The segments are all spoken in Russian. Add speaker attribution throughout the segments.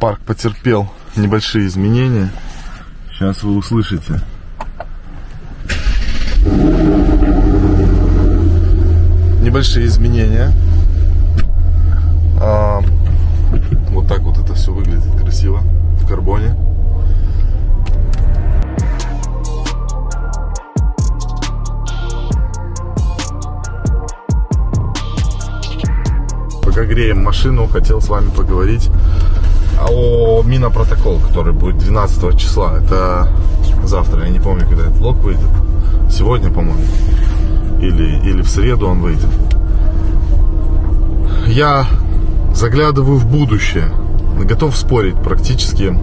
Speaker 1: парк потерпел небольшие изменения. Сейчас вы услышите. Небольшие изменения. А, вот так вот это все выглядит красиво в карбоне. Пока греем машину, хотел с вами поговорить о минопротокол, который будет 12 числа. Это завтра, я не помню, когда этот лог выйдет. Сегодня, по-моему. Или, или в среду он выйдет. Я заглядываю в будущее. Готов спорить практически.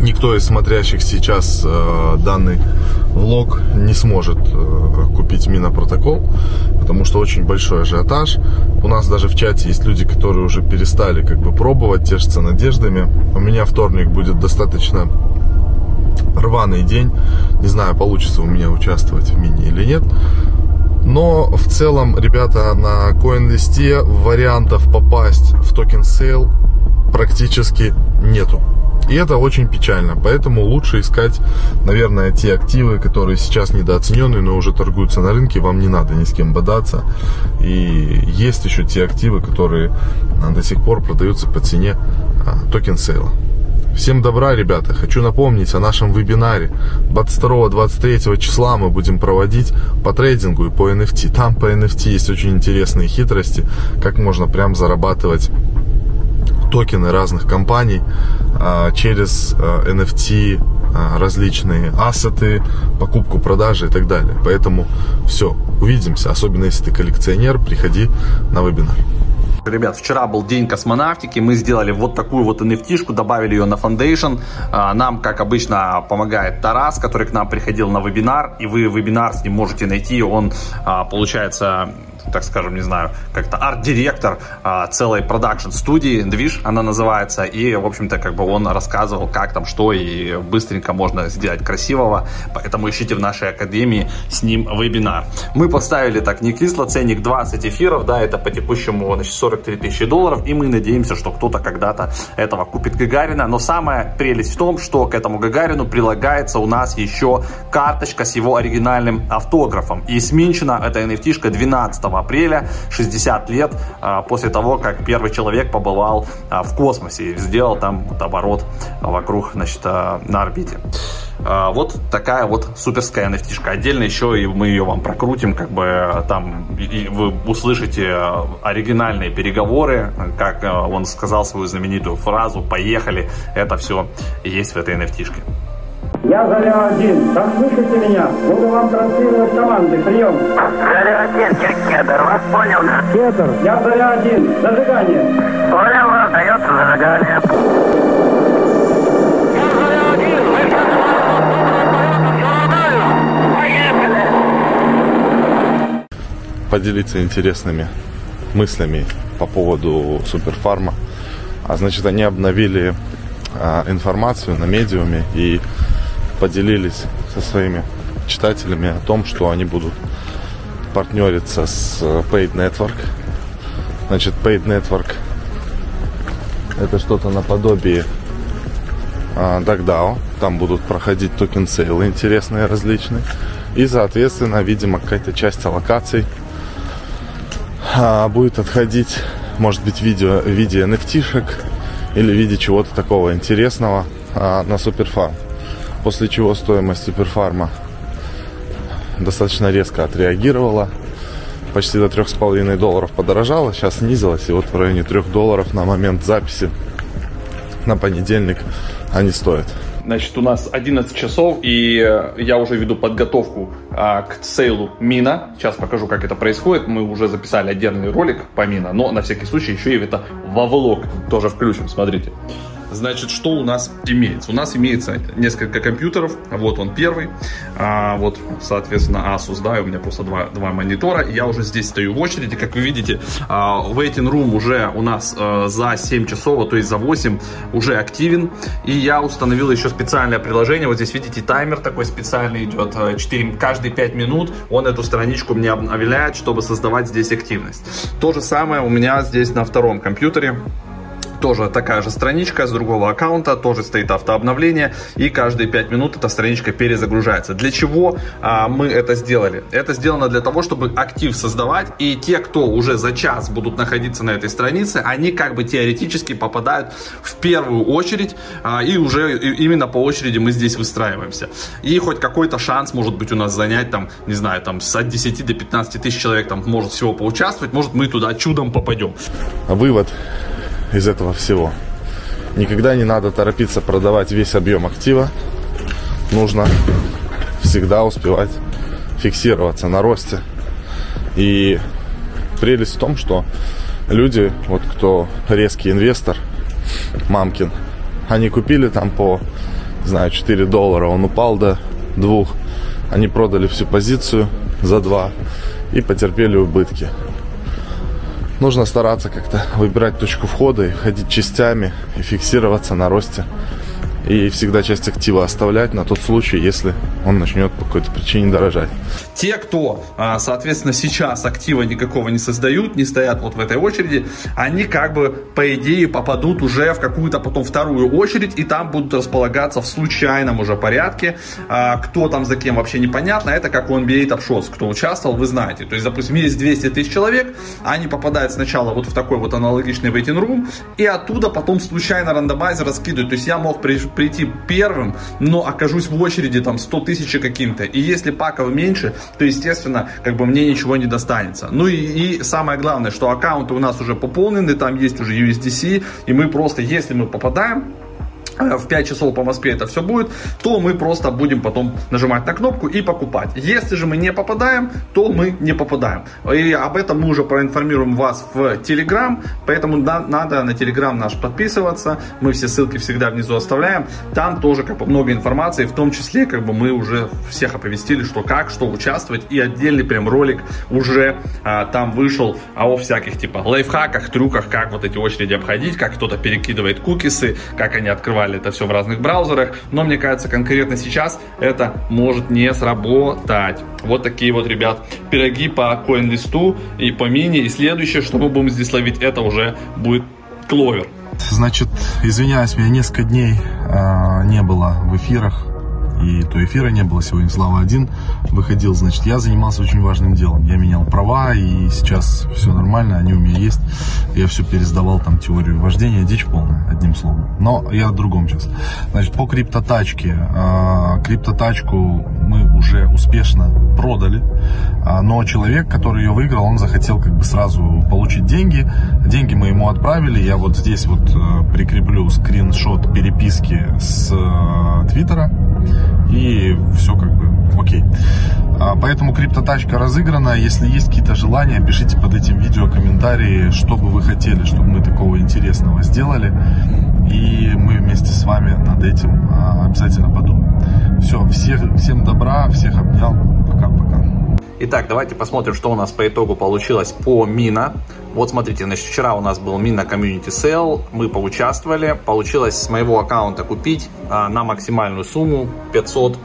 Speaker 1: Никто из смотрящих сейчас э, данный влог не сможет э, купить минопротокол, потому что очень большой ажиотаж. У нас даже в чате есть люди, которые уже перестали как бы пробовать, тешатся надеждами. У меня вторник будет достаточно рваный день. Не знаю, получится у меня участвовать в Mina или нет. Но в целом, ребята, на CoinList вариантов попасть в token sale практически нету. И это очень печально. Поэтому лучше искать, наверное, те активы, которые сейчас недооценены, но уже торгуются на рынке. Вам не надо ни с кем бодаться. И есть еще те активы, которые а, до сих пор продаются по цене а, token sale а. Всем добра, ребята. Хочу напомнить о нашем вебинаре. 22-23 числа мы будем проводить по трейдингу и по NFT. Там по NFT есть очень интересные хитрости, как можно прям зарабатывать токены разных компаний а, через NFT, а, а, различные ассеты, покупку, продажи и так далее. Поэтому все, увидимся. Особенно если ты коллекционер, приходи на вебинар.
Speaker 2: Ребят, вчера был день космонавтики, мы сделали вот такую вот nft добавили ее на Foundation. Нам, как обычно, помогает Тарас, который к нам приходил на вебинар, и вы вебинар с ним можете найти, он, получается, так скажем, не знаю, как-то арт-директор а, целой продакшн-студии, движ она называется, и, в общем-то, как бы он рассказывал, как там, что, и быстренько можно сделать красивого, поэтому ищите в нашей академии с ним вебинар. Мы поставили так не кисло, ценник 20 эфиров, да, это по текущему, значит, 43 тысячи долларов, и мы надеемся, что кто-то когда-то этого купит Гагарина, но самая прелесть в том, что к этому Гагарину прилагается у нас еще карточка с его оригинальным автографом, и сминчена эта NFT 12 апреля, 60 лет а, после того, как первый человек побывал а, в космосе и сделал там вот оборот вокруг, значит, а, на орбите. Вот такая вот суперская NFT. -шка. Отдельно еще и мы ее вам прокрутим, как бы там вы услышите оригинальные переговоры, как он сказал свою знаменитую фразу «Поехали!» Это все есть в этой NFT. -шке.
Speaker 3: Я Заря-1. Так слышите меня? Буду вам транслировать команды. Прием.
Speaker 4: Заря-1, Кедр. Вас понял, да?
Speaker 3: Кедр. Я Заря-1. Зажигание.
Speaker 4: Понял вас. Дается зажигание.
Speaker 1: поделиться интересными мыслями по поводу SuperFarm а. А значит, они обновили а, информацию на медиуме и поделились со своими читателями о том, что они будут партнериться с э, Paid Network. Значит, Paid Network это что-то наподобие а, DuckDAO. Там будут проходить token sale ы интересные, различные. И, соответственно, видимо, какая-то часть аллокаций а, будет отходить, может быть, видео, в виде NFT-шек или в виде чего-то такого интересного а, на Суперфарм после чего стоимость суперфарма достаточно резко отреагировала. Почти до 3,5 долларов подорожала, сейчас снизилась, и вот в районе 3 долларов на момент записи на понедельник они стоят.
Speaker 2: Значит, у нас 11 часов, и э, я уже веду подготовку а, к сейлу Мина. Сейчас покажу, как это происходит. Мы уже записали отдельный ролик по Мина, но на всякий случай еще и это во влог тоже включим, смотрите. Значит, что у нас имеется? У нас имеется несколько компьютеров. Вот он первый. А, вот, соответственно, Asus, да, у меня просто два, два монитора. Я уже здесь стою в очереди. Как вы видите, а, waiting room уже у нас а, за 7 часов, то есть за 8 уже активен. И я установил еще специальное приложение. Вот здесь, видите, таймер такой специальный идет. 4, каждые 5 минут он эту страничку мне обновляет, чтобы создавать здесь активность. То же самое у меня здесь на втором компьютере тоже такая же страничка с другого аккаунта, тоже стоит автообновление, и каждые 5 минут эта страничка перезагружается. Для чего а, мы это сделали? Это сделано для того, чтобы актив создавать, и те, кто уже за час будут находиться на этой странице, они как бы теоретически попадают в первую очередь, а, и уже именно по очереди мы здесь выстраиваемся. И хоть какой-то шанс может быть у нас занять там, не знаю, там от 10 до 15 тысяч человек там может всего поучаствовать, может мы туда чудом попадем.
Speaker 1: Вывод из этого всего. Никогда не надо торопиться продавать весь объем актива. Нужно всегда успевать фиксироваться на росте. И прелесть в том, что люди, вот кто резкий инвестор, мамкин, они купили там по, не знаю, 4 доллара, он упал до 2, они продали всю позицию за 2 и потерпели убытки нужно стараться как-то выбирать точку входа и ходить частями и фиксироваться на росте и всегда часть актива оставлять на тот случай, если он начнет по какой-то причине дорожать.
Speaker 2: Те, кто, а, соответственно, сейчас актива никакого не создают, не стоят вот в этой очереди, они как бы, по идее, попадут уже в какую-то потом вторую очередь, и там будут располагаться в случайном уже порядке. А, кто там за кем вообще непонятно, это как у NBA Top Shots, кто участвовал, вы знаете. То есть, допустим, есть 200 тысяч человек, они попадают сначала вот в такой вот аналогичный waiting room, и оттуда потом случайно рандомайзер раскидывают. То есть я мог прийти первым, но окажусь в очереди там 100 тысяч каким-то. И если паков меньше, то, естественно, как бы мне ничего не достанется. Ну и, и самое главное, что аккаунты у нас уже пополнены, там есть уже USDC, и мы просто, если мы попадаем, в 5 часов по Москве это все будет, то мы просто будем потом нажимать на кнопку и покупать. Если же мы не попадаем, то мы не попадаем. И об этом мы уже проинформируем вас в Telegram, поэтому надо на Telegram наш подписываться. Мы все ссылки всегда внизу оставляем. Там тоже как бы много информации, в том числе как бы мы уже всех оповестили, что как, что участвовать. И отдельный прям ролик уже а, там вышел о всяких типа лайфхаках, трюках, как вот эти очереди обходить, как кто-то перекидывает кукисы, как они открывают открывали это все в разных браузерах, но мне кажется, конкретно сейчас это может не сработать. Вот такие вот, ребят, пироги по CoinList и по мини. И следующее, что мы будем здесь ловить, это уже будет кловер.
Speaker 1: Значит, извиняюсь, меня несколько дней э, не было в эфирах и то эфира не было сегодня, Слава один выходил, значит, я занимался очень важным делом. Я менял права, и сейчас все нормально, они у меня есть. Я все пересдавал, там, теорию вождения, дичь полная, одним словом. Но я о другом сейчас. Значит, по криптотачке. Э, криптотачку мы уже успешно продали, э, но человек, который ее выиграл, он захотел как бы сразу получить деньги. Деньги мы ему отправили, я вот здесь вот э, прикреплю скриншот переписки с э, Твиттера. И все как бы окей. А, поэтому криптотачка разыграна. Если есть какие-то желания, пишите под этим видео комментарии, что бы вы хотели, чтобы мы такого интересного сделали. И мы вместе с вами над этим а, обязательно подумаем. Все, всех, всем добра, всех обнял. Пока-пока.
Speaker 2: Итак, давайте посмотрим, что у нас по итогу получилось по Мина. Вот смотрите, значит, вчера у нас был Мина Community Sale, мы поучаствовали. Получилось с моего аккаунта купить а, на максимальную сумму 500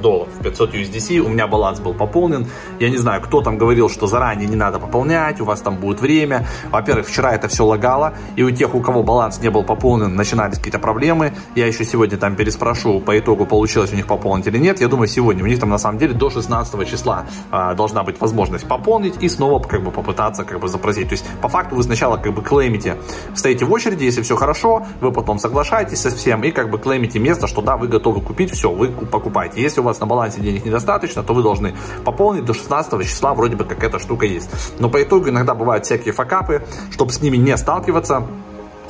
Speaker 2: долларов, 500 USDC, у меня баланс был пополнен. Я не знаю, кто там говорил, что заранее не надо пополнять, у вас там будет время. Во-первых, вчера это все лагало, и у тех, у кого баланс не был пополнен, начинались какие-то проблемы. Я еще сегодня там переспрошу, по итогу получилось у них пополнить или нет. Я думаю, сегодня у них там на самом деле до 16 числа а, должна быть возможность пополнить и снова как бы попытаться как бы запросить. То есть по факту вы сначала как бы клеймите, стоите в очереди, если все хорошо, вы потом соглашаетесь со всем и как бы клеймите место, что да, вы готовы купить, все, вы покупаете. Если у вас на балансе денег недостаточно, то вы должны пополнить до 16 числа, вроде бы как эта штука есть. Но по итогу иногда бывают всякие факапы, чтобы с ними не сталкиваться,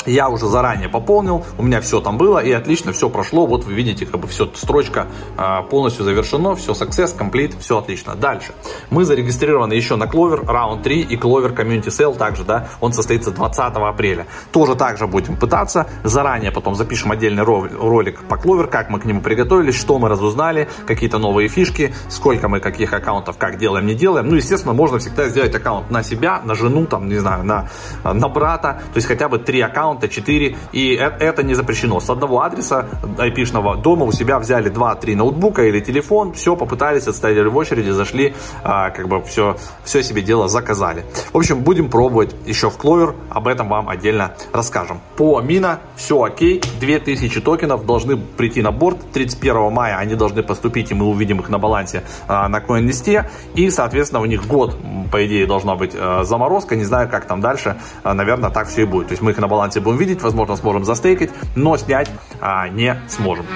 Speaker 2: я уже заранее пополнил, у меня все там было и отлично все прошло. Вот вы видите, как бы все, строчка а, полностью завершено, все success, complete, все отлично. Дальше. Мы зарегистрированы еще на Clover Round 3 и Clover Community Sale также, да, он состоится 20 апреля. Тоже также будем пытаться. Заранее потом запишем отдельный ролик по Clover, как мы к нему приготовились, что мы разузнали, какие-то новые фишки, сколько мы каких аккаунтов, как делаем, не делаем. Ну, естественно, можно всегда сделать аккаунт на себя, на жену, там, не знаю, на, на брата, то есть хотя бы три аккаунта аккаунта 4, и это не запрещено. С одного адреса IP-шного дома у себя взяли 2-3 ноутбука или телефон, все, попытались, отстояли в очереди, зашли, а, как бы все, все себе дело заказали. В общем, будем пробовать еще в Clover, об этом вам отдельно расскажем. По Мина все окей, 2000 токенов должны прийти на борт, 31 мая они должны поступить, и мы увидим их на балансе а, на CoinList, и, соответственно, у них год, по идее, должна быть а, заморозка, не знаю, как там дальше, а, наверное, так все и будет. То есть мы их на балансе будем видеть, возможно, сможем застейкать, но снять а, не сможем.